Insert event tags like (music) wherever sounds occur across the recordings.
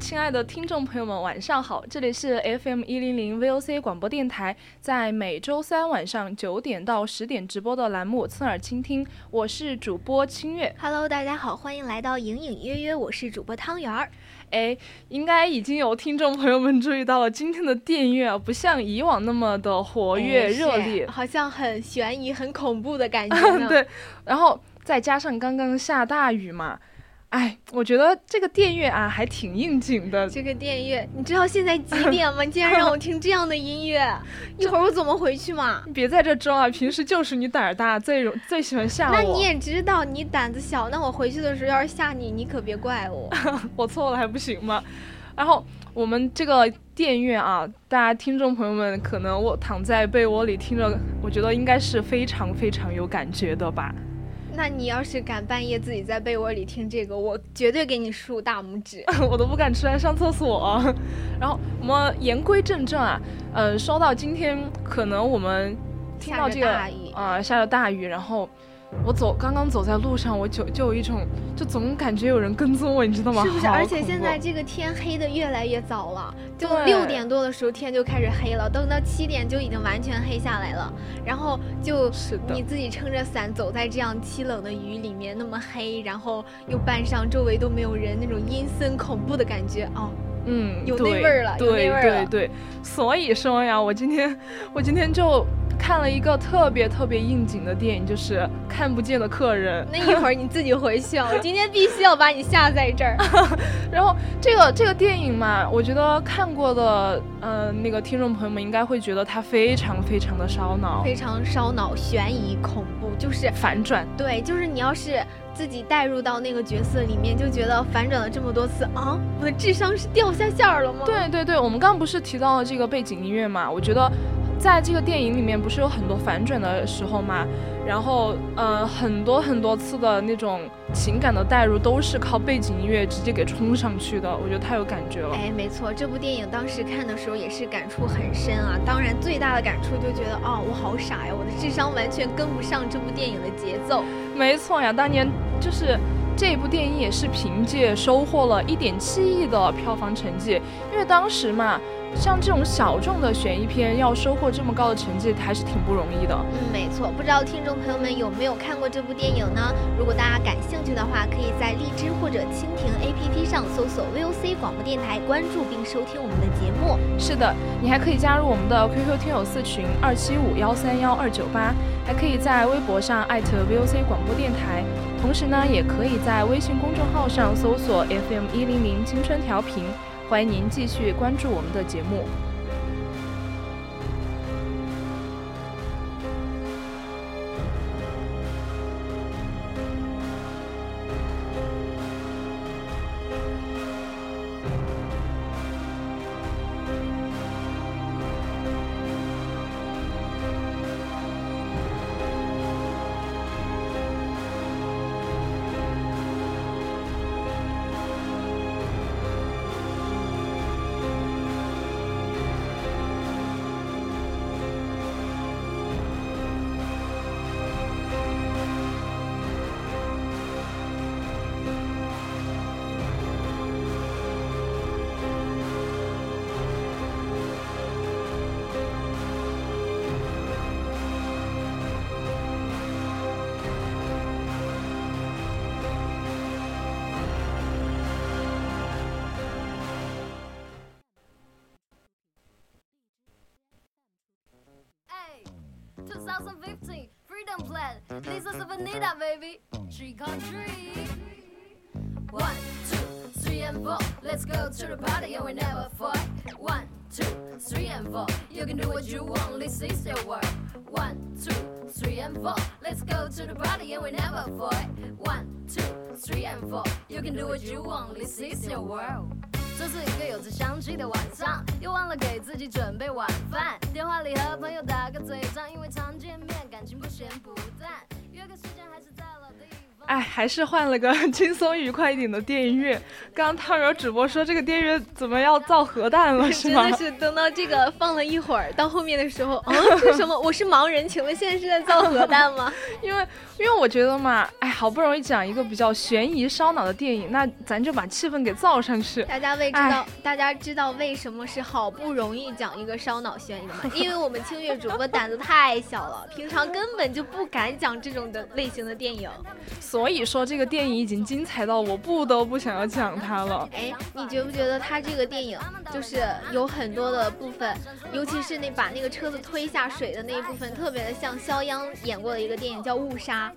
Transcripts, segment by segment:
亲爱的听众朋友们，晚上好！这里是 FM 一零零 VOC 广播电台，在每周三晚上九点到十点直播的栏目《侧耳倾听》，我是主播清月。Hello，大家好，欢迎来到隐隐约约，我是主播汤圆儿。哎，应该已经有听众朋友们注意到了，今天的电乐不像以往那么的活跃热烈，好像很悬疑、很恐怖的感觉。(laughs) 对，然后再加上刚刚下大雨嘛。哎，我觉得这个电乐啊还挺应景的。这个电乐，你知道现在几点吗？你竟然让我听这样的音乐，(laughs) 一会儿我怎么回去嘛？你别在这装啊！平时就是你胆儿大，最容最喜欢吓我。那你也知道你胆子小，那我回去的时候要是吓你，你可别怪我。(laughs) 我错了还不行吗？然后我们这个电乐啊，大家听众朋友们可能我躺在被窝里听着，我觉得应该是非常非常有感觉的吧。那你要是敢半夜自己在被窝里听这个，我绝对给你竖大拇指，(laughs) 我都不敢出来上厕所。(laughs) 然后我们言归正传啊，呃，说到今天，可能我们听到这个啊，下着大雨，然后。我走，刚刚走在路上，我就就有一种，就总感觉有人跟踪我，你知道吗？是不是？而且现在这个天黑的越来越早了，就六点多的时候天就开始黑了，等到七点就已经完全黑下来了。然后就你自己撑着伞走在这样凄冷的雨里面，那么黑，然后又伴上周围都没有人，那种阴森恐怖的感觉哦。嗯，有那味儿了，有那味儿了。对对对，所以说呀，我今天我今天就。看了一个特别特别应景的电影，就是《看不见的客人》。(laughs) 那一会儿你自己回去啊，我今天必须要把你吓在这儿。(laughs) 然后这个这个电影嘛，我觉得看过的，呃，那个听众朋友们应该会觉得它非常非常的烧脑，非常烧脑，悬疑恐怖，就是反转。对，就是你要是自己带入到那个角色里面，就觉得反转了这么多次啊，我的智商是掉下线了吗？对对对，我们刚刚不是提到了这个背景音乐嘛？我觉得。在这个电影里面，不是有很多反转的时候嘛？然后，呃，很多很多次的那种情感的代入，都是靠背景音乐直接给冲上去的。我觉得太有感觉了。哎，没错，这部电影当时看的时候也是感触很深啊。当然，最大的感触就觉得，哦，我好傻呀，我的智商完全跟不上这部电影的节奏。没错呀，当年就是这部电影也是凭借收获了一点七亿的票房成绩，因为当时嘛。像这种小众的悬疑片，要收获这么高的成绩，还是挺不容易的。嗯，没错。不知道听众朋友们有没有看过这部电影呢？如果大家感兴趣的话，可以在荔枝或者蜻蜓 APP 上搜索 VOC 广播电台，关注并收听我们的节目。是的，你还可以加入我们的 QQ 听友四群二七五幺三幺二九八，还可以在微博上艾特 VOC 广播电台，同时呢，也可以在微信公众号上搜索 FM 一零零青春调频。欢迎您继续关注我们的节目。Freedom plan. This is Vanilla, baby. Tree country. One, two, three, and four. Let's go to the party and we never fight. One, two, three, and four. You can do what you want, this is your world. One, two, three, and four. Let's go to the party and we never fight. One, two, three, and four. You can do what you want, this is your world. 这是一个有着香气的晚上，又忘了给自己准备晚饭。电话里和朋友打个嘴仗，因为常见面，感情不咸不淡。约个时间还是在。哎，还是换了个 (laughs) 轻松愉快一点的电音乐。刚刚汤圆主播说这个电乐怎么要造核弹了，(laughs) 是吗？真的是等到这个放了一会儿，到后面的时候，啊，(laughs) 是什么？我是盲人，请问现在是在造核弹吗？因为。因为我觉得嘛，哎，好不容易讲一个比较悬疑烧脑的电影，那咱就把气氛给造上去。大家为知道，大家知道为什么是好不容易讲一个烧脑悬疑的吗？因为我们清月主播胆子太小了，平常根本就不敢讲这种的类型的电影。所所以说这个电影已经精彩到我不得不想要讲它了。哎，你觉不觉得它这个电影就是有很多的部分，尤其是那把那个车子推下水的那一部分，特别的像肖央演过的一个电影叫《误杀》。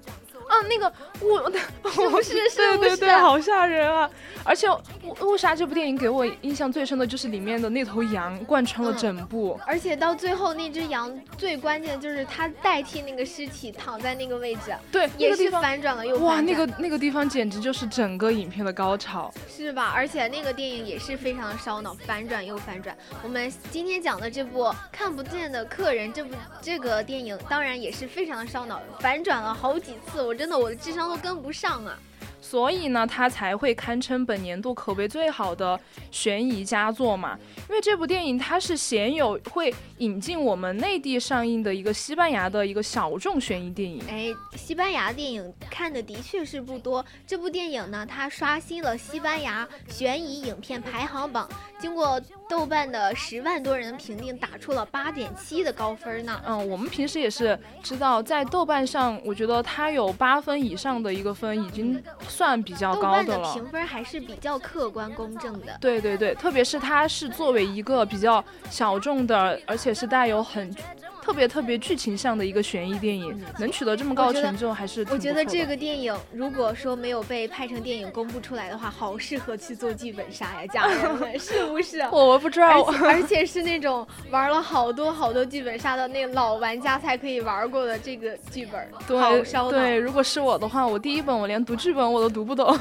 啊，那个误，(laughs) 是不是？对对对，好吓人啊！而且《误误杀》这部电影给我印象最深的就是里面的那头羊贯穿了整部，而且到最后那只羊最关键就是它代替那个尸体躺在那个位置，对，也是反转了又哇，那个那个地方简直就是整个影片的高潮，是吧？而且那个电影也是非常的烧脑，反转又反转。我们今天讲的这部《看不见的客人》这部这个电影当然也是非常的烧脑，反转了好几次。我真的我的智商都跟不上啊！所以呢，它才会堪称本年度口碑最好的悬疑佳作嘛。因为这部电影它是鲜有会引进我们内地上映的一个西班牙的一个小众悬疑电影。哎，西班牙电影看的的确是不多。这部电影呢，它刷新了西班牙悬疑影片排行榜，经过。豆瓣的十万多人评定打出了八点七的高分呢。嗯，我们平时也是知道，在豆瓣上，我觉得它有八分以上的一个分，已经算比较高的了。的评分还是比较客观公正的。对对对，特别是它是作为一个比较小众的，而且是带有很。特别特别剧情向的一个悬疑电影，能取得这么高成就，还是我觉得这个电影如果说没有被拍成电影公布出来的话，好适合去做剧本杀呀，家人们是不是？(laughs) 我不知道，而且是那种玩了好多好多剧本杀的那老玩家才可以玩过的这个剧本，好烧对，如果是我的话，我第一本我连读剧本我都读不懂。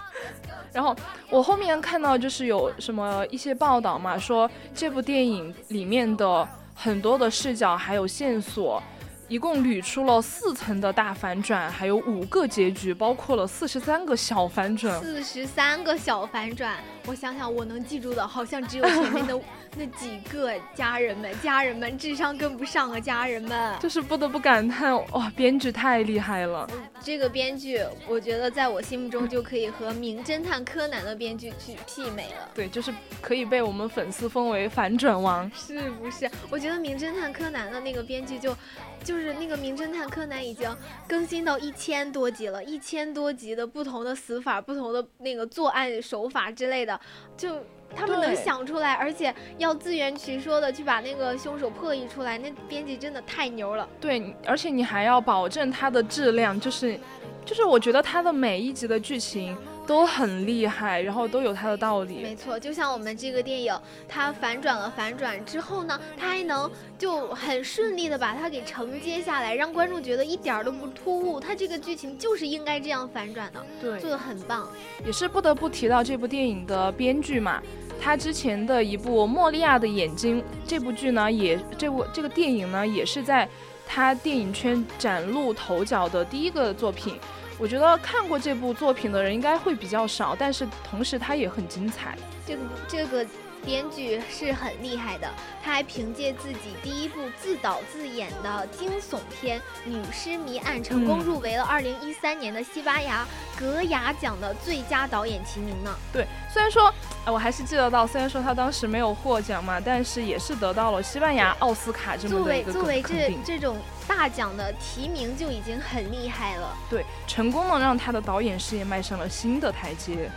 (laughs) 然后我后面看到就是有什么一些报道嘛，说这部电影里面的。很多的视角还有线索，一共捋出了四层的大反转，还有五个结局，包括了四十三个小反转。四十三个小反转，我想想，我能记住的好像只有前面的。(laughs) 那几个家人们，家人们智商跟不上啊！家人们，就是不得不感叹哇，编剧太厉害了。这个编剧，我觉得在我心目中就可以和《名侦探柯南》的编剧去媲美了。对，就是可以被我们粉丝封为反转王，是不是？我觉得《名侦探柯南》的那个编剧就，就是那个《名侦探柯南》已经更新到一千多集了，一千多集的不同的死法、不同的那个作案手法之类的，就。他们能想出来，而且要自圆其说的去把那个凶手破译出来，那编辑真的太牛了。对，而且你还要保证它的质量，就是，就是我觉得它的每一集的剧情。都很厉害，然后都有它的道理。没错，就像我们这个电影，它反转了反转之后呢，它还能就很顺利的把它给承接下来，让观众觉得一点都不突兀。它这个剧情就是应该这样反转的，对，做的很棒。也是不得不提到这部电影的编剧嘛，他之前的一部《莫利亚的眼睛》这部剧呢，也这部这个电影呢，也是在他电影圈崭露头角的第一个作品。我觉得看过这部作品的人应该会比较少，但是同时它也很精彩。这个这个编剧是很厉害的，他还凭借自己第一部自导自演的惊悚片《女尸谜案》成功入围了2013年的西班牙格雅奖的最佳导演提名呢。对，虽然说，哎，我还是记得到，虽然说他当时没有获奖嘛，但是也是得到了西班牙奥斯卡这么一个作为作为这这种。大奖的提名就已经很厉害了，对，成功的让他的导演事业迈上了新的台阶。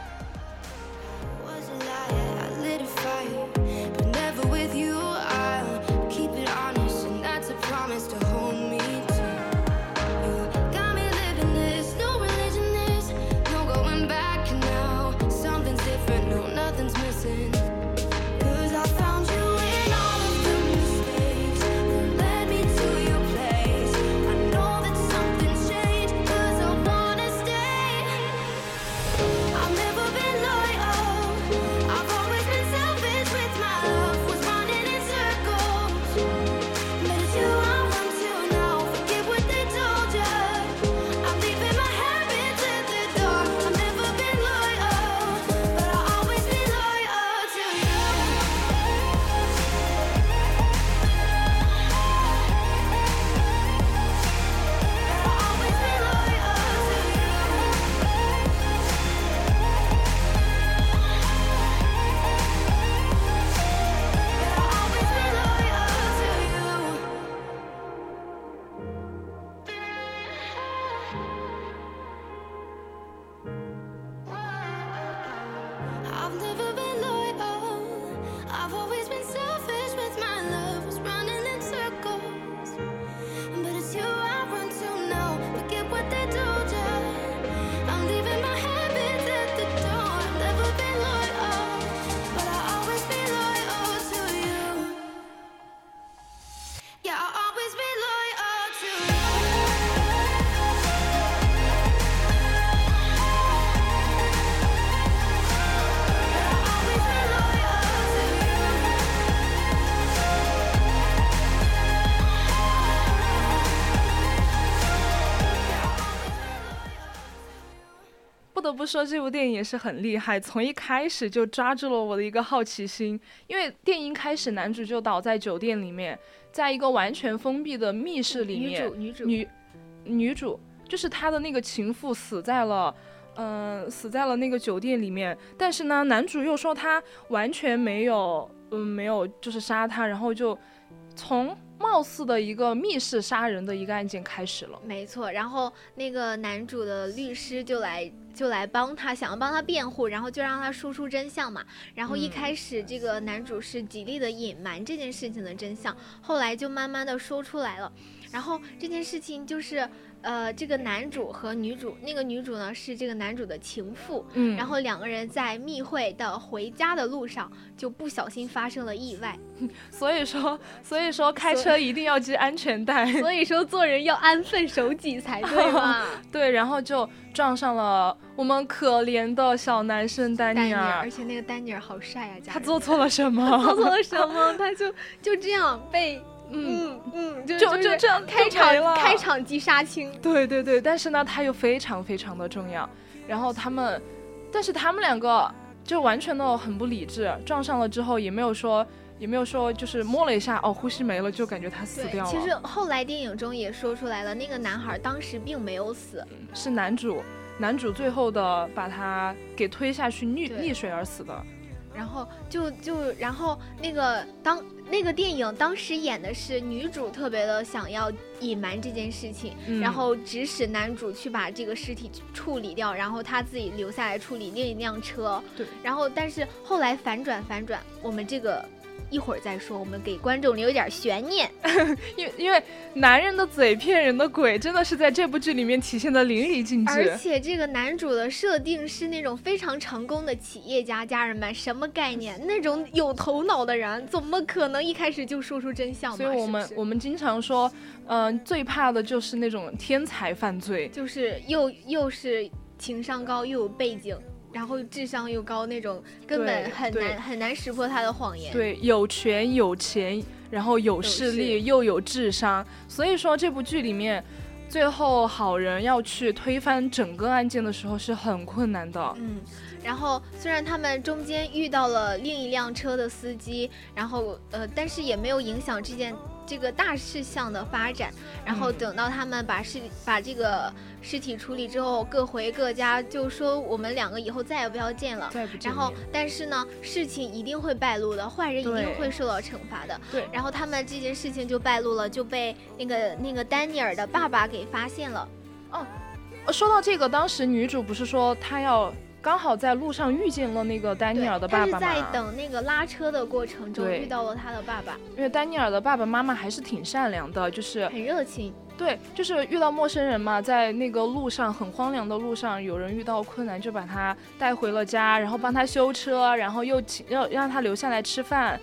说这部电影也是很厉害，从一开始就抓住了我的一个好奇心。因为电影开始，男主就倒在酒店里面，在一个完全封闭的密室里面，女主女主女女主就是他的那个情妇死在了。嗯，死在了那个酒店里面。但是呢，男主又说他完全没有，嗯，没有就是杀他，然后就从貌似的一个密室杀人的一个案件开始了。没错，然后那个男主的律师就来就来帮他，想要帮他辩护，然后就让他说出真相嘛。然后一开始这个男主是极力的隐瞒这件事情的真相，后来就慢慢的说出来了。然后这件事情就是。呃，这个男主和女主，那个女主呢是这个男主的情妇，嗯，然后两个人在密会的回家的路上就不小心发生了意外，(laughs) 所以说，所以说开车一定要系安全带，所以说做人要安分守己才对嘛，(laughs) 对，然后就撞上了我们可怜的小男生丹尼尔，而且那个丹尼尔好帅啊，(laughs) 他做错了什么？做错了什么？他就就这样被。嗯嗯，就就这样开场开场即杀青。对对对，但是呢，他又非常非常的重要。然后他们，但是他们两个就完全的很不理智，撞上了之后也没有说，也没有说，就是摸了一下，哦，呼吸没了，就感觉他死掉了。其实后来电影中也说出来了，那个男孩当时并没有死，是男主，男主最后的把他给推下去溺溺水而死的。然后就就然后那个当那个电影当时演的是女主特别的想要隐瞒这件事情，然后指使男主去把这个尸体处理掉，然后他自己留下来处理另一辆车。对，然后但是后来反转反转，我们这个。一会儿再说，我们给观众留点悬念。(laughs) 因为因为男人的嘴骗人的鬼，真的是在这部剧里面体现的淋漓尽致。而且这个男主的设定是那种非常成功的企业家，家人们什么概念？那种有头脑的人，怎么可能一开始就说出真相？所以我们我们经常说，嗯，最怕的就是那种天才犯罪，就是又又是情商高又有背景。然后智商又高那种，根本很难很难识破他的谎言。对，有权有钱，然后有势力又有智商，所以说这部剧里面，最后好人要去推翻整个案件的时候是很困难的。嗯，然后虽然他们中间遇到了另一辆车的司机，然后呃，但是也没有影响这件。这个大事项的发展，然后等到他们把尸把这个尸体处理之后，各回各家，就说我们两个以后再也不要见了。然后，但是呢，事情一定会败露的，坏人一定会受到惩罚的。对。然后他们这件事情就败露了，就被那个那个丹尼尔的爸爸给发现了。哦，说到这个，当时女主不是说她要。刚好在路上遇见了那个丹尼尔的爸爸嘛，他是在等那个拉车的过程中遇到了他的爸爸。因为丹尼尔的爸爸妈妈还是挺善良的，就是很热情。对，就是遇到陌生人嘛，在那个路上很荒凉的路上，有人遇到困难就把他带回了家，然后帮他修车，然后又请要让他留下来吃饭。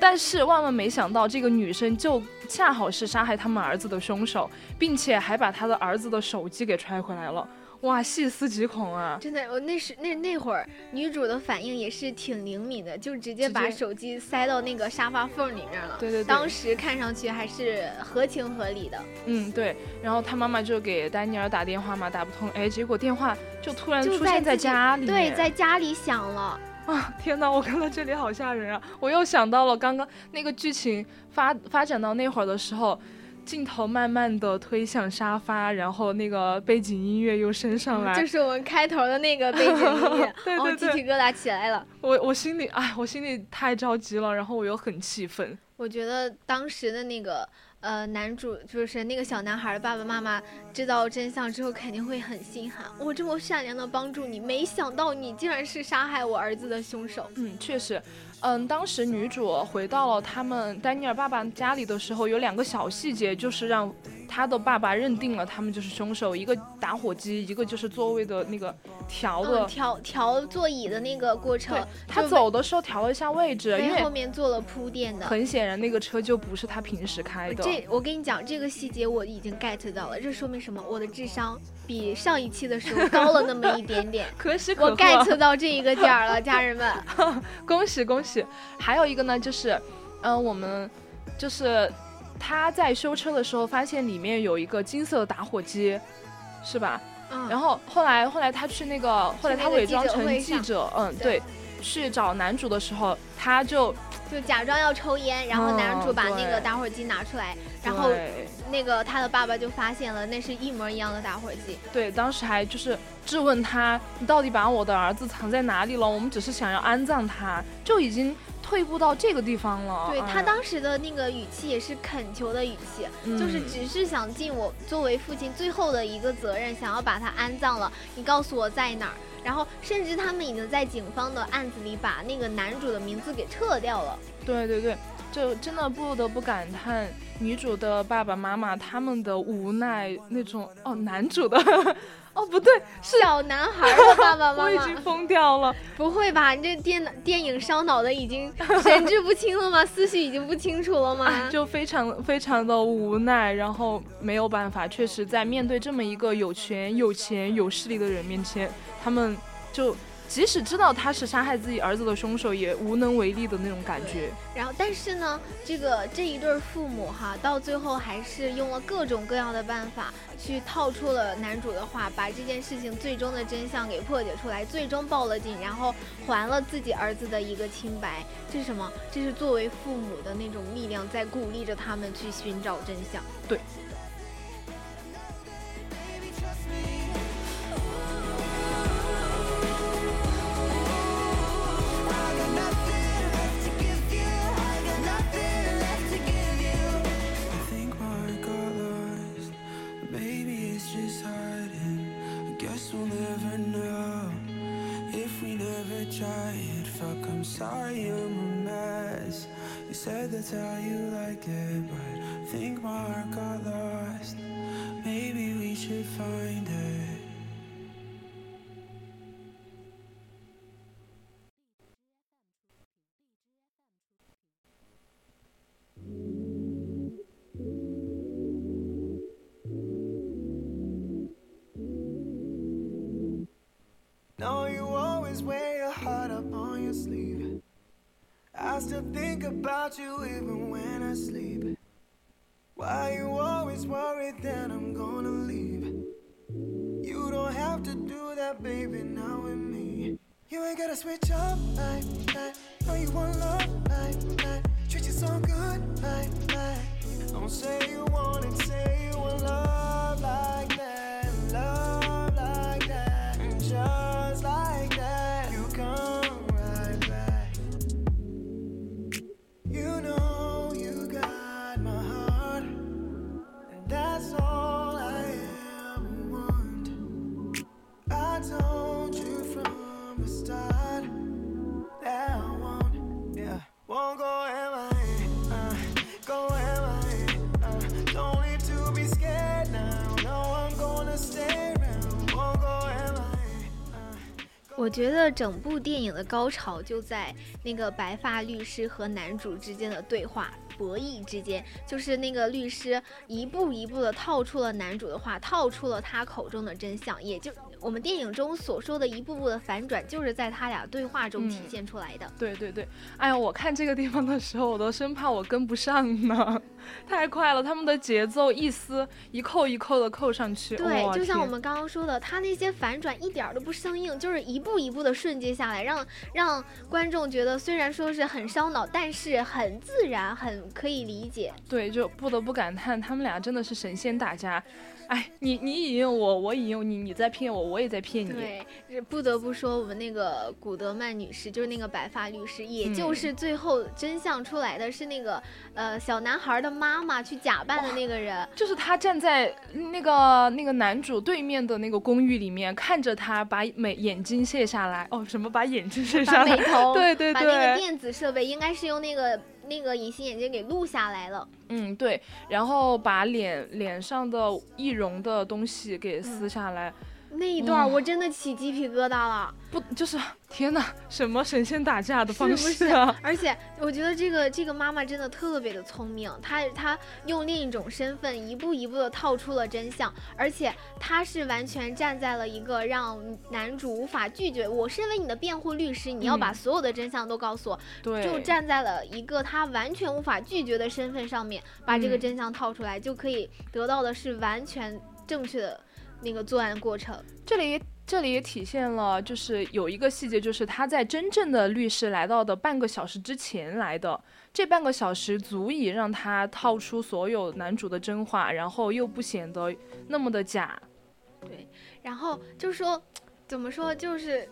但是万万没想到，这个女生就恰好是杀害他们儿子的凶手，并且还把他的儿子的手机给揣回来了。哇，细思极恐啊！真的，我那时那那会儿，女主的反应也是挺灵敏的，就直接把手机塞到那个沙发缝里面了。对对对，当时看上去还是合情合理的。嗯，对。然后她妈妈就给丹尼尔打电话嘛，打不通，哎，结果电话就突然出现在家里，对，在家里响了。啊，天哪！我看到这里好吓人啊！我又想到了刚刚那个剧情发发展到那会儿的时候。镜头慢慢的推向沙发，然后那个背景音乐又升上来，就是我们开头的那个背景音乐，(laughs) 对对对，鸡皮疙瘩起来了。我我心里，哎，我心里太着急了，然后我又很气愤。我觉得当时的那个呃男主，就是那个小男孩的爸爸妈妈，知道真相之后肯定会很心寒。我这么善良的帮助你，没想到你竟然是杀害我儿子的凶手。嗯，确实。嗯，当时女主回到了他们丹尼尔爸爸家里的时候，有两个小细节，就是让他的爸爸认定了他们就是凶手。一个打火机，一个就是座位的那个调的调调座椅的那个过程。他走的时候调了一下位置，因为后面做了铺垫的。很显然，那个车就不是他平时开的。这我跟你讲，这个细节我已经 get 到了。这说明什么？我的智商比上一期的时候高了那么一点点。(laughs) 可喜可贺。我 get 到这一个点儿了，家人们 (laughs) (laughs) 恭喜恭喜！还有一个呢，就是，嗯，我们就是他在修车的时候发现里面有一个金色的打火机，是吧？然后后来后来他去那个，后来他伪装成记者，嗯，对，去找男主的时候，他就就假装要抽烟，然后男主把那个打火机拿出来，然后那个他的爸爸就发现了，那是一模一样的打火机。对，当时还就是质问他，你到底把我的儿子藏在哪里了？我们只是想要安葬他，就已经。退步到这个地方了。对他当时的那个语气也是恳求的语气，就是只是想尽我作为父亲最后的一个责任，想要把他安葬了。你告诉我在哪儿？然后甚至他们已经在警方的案子里把那个男主的名字给撤掉了。对对对，就真的不得不感叹女主的爸爸妈妈他们的无奈那种哦，男主的。哦，不对，是小男孩的爸爸妈妈。(laughs) 我已经疯掉了。不会吧？你这电电影烧脑的已经神志不清了吗？(laughs) 思绪已经不清楚了吗？就非常非常的无奈，然后没有办法，确实在面对这么一个有权、有钱、有势力的人面前，他们就。即使知道他是杀害自己儿子的凶手，也无能为力的那种感觉。然后，但是呢，这个这一对父母哈，到最后还是用了各种各样的办法去套出了男主的话，把这件事情最终的真相给破解出来，最终报了警，然后还了自己儿子的一个清白。这是什么？这是作为父母的那种力量，在鼓励着他们去寻找真相。对。Maybe it's just hiding. I guess we'll never know if we never try it. Fuck, I'm sorry, I'm a mess. You said that's how you like it, but I think my heart got lost. Maybe we should find it. About you even when I sleep. Why you always worried that I'm gonna leave? You don't have to do that, baby, now with me. You ain't gotta switch up, like, like. No, you want love, like, like. Treat you so good, like, like. Don't say you want it, say you want love like that, 我觉得整部电影的高潮就在那个白发律师和男主之间的对话博弈之间，就是那个律师一步一步的套出了男主的话，套出了他口中的真相，也就。我们电影中所说的一步步的反转，就是在他俩对话中体现出来的。对对对，哎呀，我看这个地方的时候，我都生怕我跟不上呢，(laughs) 太快了，他们的节奏一丝一扣一扣的扣上去。对，就像我们刚刚说的，他那些反转一点都不生硬，就是一步一步的顺接下来，让让观众觉得虽然说是很烧脑，但是很自然，很可以理解。对，就不得不感叹他们俩真的是神仙打架。哎，你你引诱我，我引诱你，你在骗我，我也在骗你。对，不得不说，我们那个古德曼女士，就是那个白发律师，也就是最后真相出来的是那个呃小男孩的妈妈去假扮的那个人，就是他站在那个那个男主对面的那个公寓里面，看着他把美眼睛卸下来，哦，什么把眼睛卸下来？对对对，把那个电子设备应该是用那个。那个隐形眼镜给录下来了，嗯对，然后把脸脸上的易容的东西给撕下来。那一段我真的起鸡皮疙瘩了，不就是天哪，什么神仙打架的方式啊！而且我觉得这个这个妈妈真的特别的聪明，她她用另一种身份一步一步的套出了真相，而且她是完全站在了一个让男主无法拒绝，我身为你的辩护律师，你要把所有的真相都告诉我，对，就站在了一个他完全无法拒绝的身份上面，把这个真相套出来，就可以得到的是完全正确的。那个作案过程。这里这里也体现了，就是有一个细节，就是他在真正的律师来到的半个小时之前来的，这半个小时足以让他套出所有男主的真话，然后又不显得那么的假。对，然后就是说，怎么说，就是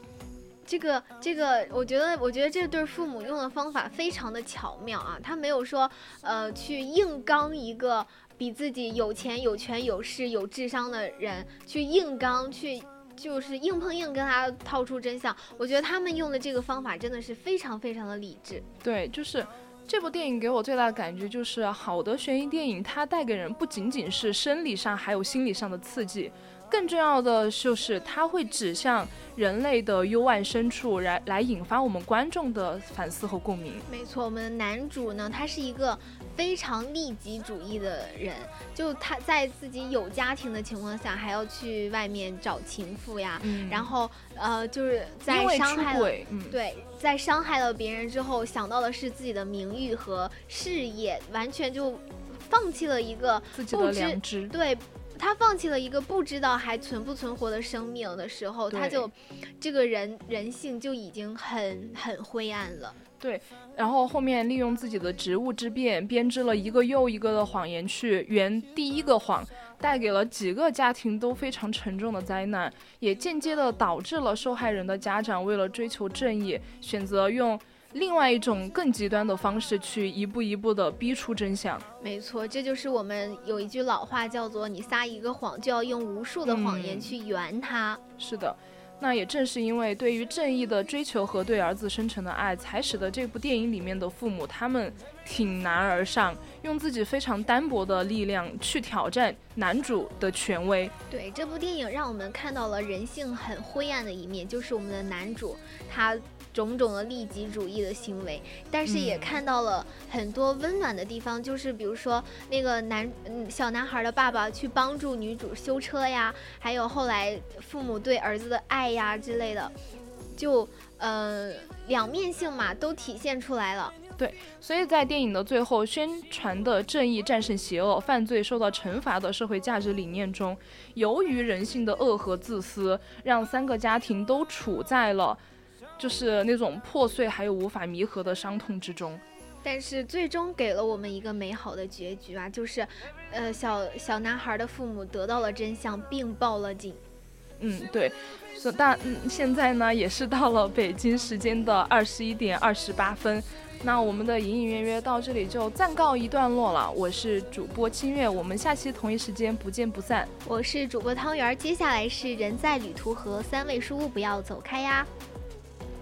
这个这个，我觉得我觉得这对父母用的方法非常的巧妙啊，他没有说呃去硬刚一个。比自己有钱、有权、有势、有智商的人去硬刚，去就是硬碰硬跟他套出真相。我觉得他们用的这个方法真的是非常非常的理智。对，就是这部电影给我最大的感觉就是，好的悬疑电影它带给人不仅仅是生理上，还有心理上的刺激。更重要的就是，它会指向人类的幽暗深处，来来引发我们观众的反思和共鸣。没错，我们的男主呢，他是一个非常利己主义的人，就他在自己有家庭的情况下，还要去外面找情妇呀，然后呃，就是在伤害了，对，在伤害了别人之后，想到的是自己的名誉和事业，完全就放弃了一个自己的良知，对。他放弃了一个不知道还存不存活的生命的时候，他就这个人人性就已经很很灰暗了。对，然后后面利用自己的职务之便，编织了一个又一个的谎言去圆第一个谎，带给了几个家庭都非常沉重的灾难，也间接的导致了受害人的家长为了追求正义，选择用。另外一种更极端的方式，去一步一步的逼出真相。没错，这就是我们有一句老话，叫做“你撒一个谎，就要用无数的谎言去圆它”。是的，那也正是因为对于正义的追求和对儿子深沉的爱，才使得这部电影里面的父母他们挺难而上，用自己非常单薄的力量去挑战男主的权威。对，这部电影让我们看到了人性很灰暗的一面，就是我们的男主他。种种的利己主义的行为，但是也看到了很多温暖的地方，就是比如说那个男嗯小男孩的爸爸去帮助女主修车呀，还有后来父母对儿子的爱呀之类的，就呃两面性嘛都体现出来了。对，所以在电影的最后宣传的正义战胜邪恶、犯罪受到惩罚的社会价值理念中，由于人性的恶和自私，让三个家庭都处在了。就是那种破碎还有无法弥合的伤痛之中，但是最终给了我们一个美好的结局啊！就是，呃，小小男孩的父母得到了真相，并报了警。嗯，对。是，但现在呢，也是到了北京时间的二十一点二十八分。那我们的隐隐约约到这里就暂告一段落了。我是主播清月，我们下期同一时间不见不散。我是主播汤圆，接下来是人在旅途和三味书屋，不要走开呀。